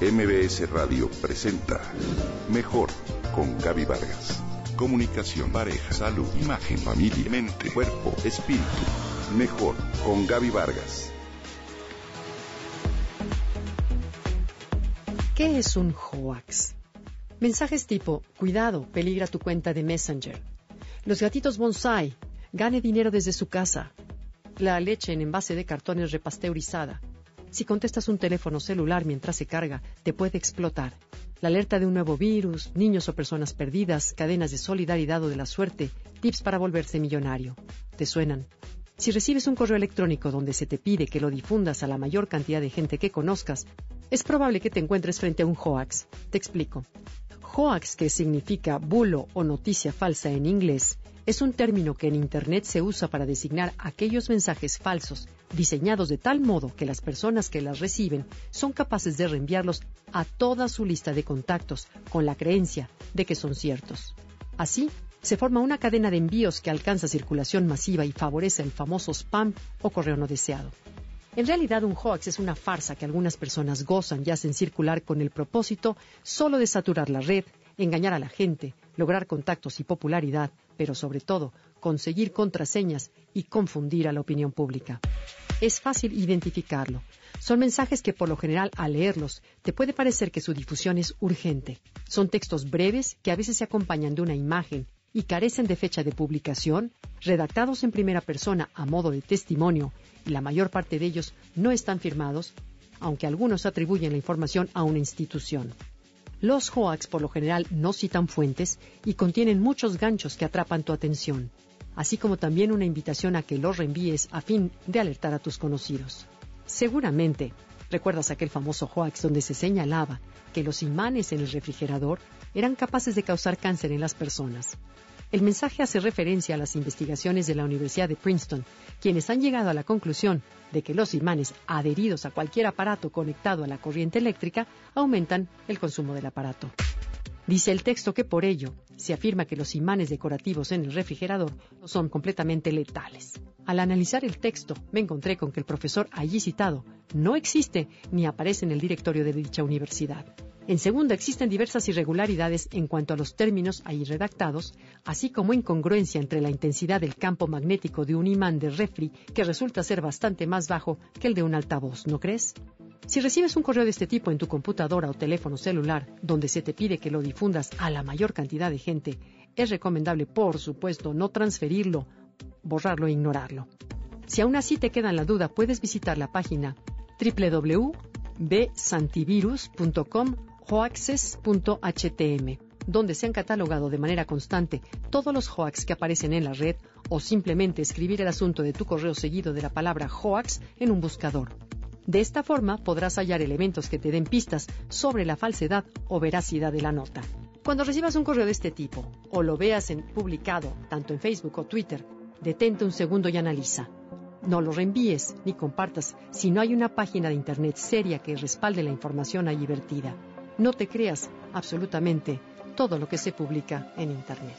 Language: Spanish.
MBS Radio presenta Mejor con Gaby Vargas. Comunicación, pareja, salud, imagen, familia, mente, cuerpo, espíritu. Mejor con Gaby Vargas. ¿Qué es un hoax? Mensajes tipo, cuidado, peligra tu cuenta de Messenger. Los gatitos bonsai, gane dinero desde su casa. La leche en envase de cartón es repasteurizada. Si contestas un teléfono celular mientras se carga, te puede explotar. La alerta de un nuevo virus, niños o personas perdidas, cadenas de solidaridad o de la suerte, tips para volverse millonario. ¿Te suenan? Si recibes un correo electrónico donde se te pide que lo difundas a la mayor cantidad de gente que conozcas, es probable que te encuentres frente a un hoax. Te explico. Hoax, que significa bulo o noticia falsa en inglés, es un término que en Internet se usa para designar aquellos mensajes falsos diseñados de tal modo que las personas que las reciben son capaces de reenviarlos a toda su lista de contactos con la creencia de que son ciertos. Así, se forma una cadena de envíos que alcanza circulación masiva y favorece el famoso spam o correo no deseado. En realidad, un hoax es una farsa que algunas personas gozan y hacen circular con el propósito solo de saturar la red, engañar a la gente, lograr contactos y popularidad, pero sobre todo conseguir contraseñas y confundir a la opinión pública. Es fácil identificarlo. Son mensajes que por lo general al leerlos te puede parecer que su difusión es urgente. Son textos breves que a veces se acompañan de una imagen y carecen de fecha de publicación, redactados en primera persona a modo de testimonio, y la mayor parte de ellos no están firmados, aunque algunos atribuyen la información a una institución. Los hoax por lo general no citan fuentes y contienen muchos ganchos que atrapan tu atención, así como también una invitación a que los reenvíes a fin de alertar a tus conocidos. Seguramente, recuerdas aquel famoso hoax donde se señalaba que los imanes en el refrigerador eran capaces de causar cáncer en las personas. El mensaje hace referencia a las investigaciones de la Universidad de Princeton, quienes han llegado a la conclusión de que los imanes adheridos a cualquier aparato conectado a la corriente eléctrica aumentan el consumo del aparato. Dice el texto que por ello se afirma que los imanes decorativos en el refrigerador son completamente letales. Al analizar el texto, me encontré con que el profesor allí citado no existe ni aparece en el directorio de dicha universidad. En segunda, existen diversas irregularidades en cuanto a los términos ahí redactados, así como incongruencia entre la intensidad del campo magnético de un imán de refri que resulta ser bastante más bajo que el de un altavoz, ¿no crees? Si recibes un correo de este tipo en tu computadora o teléfono celular, donde se te pide que lo difundas a la mayor cantidad de gente, es recomendable, por supuesto, no transferirlo, borrarlo e ignorarlo. Si aún así te queda la duda, puedes visitar la página www.bsantivirus.com hoaxes.htm, donde se han catalogado de manera constante todos los hoax que aparecen en la red o simplemente escribir el asunto de tu correo seguido de la palabra hoax en un buscador. De esta forma podrás hallar elementos que te den pistas sobre la falsedad o veracidad de la nota. Cuando recibas un correo de este tipo o lo veas publicado tanto en Facebook o Twitter, detente un segundo y analiza. No lo reenvíes ni compartas si no hay una página de Internet seria que respalde la información allí vertida. No te creas absolutamente todo lo que se publica en Internet.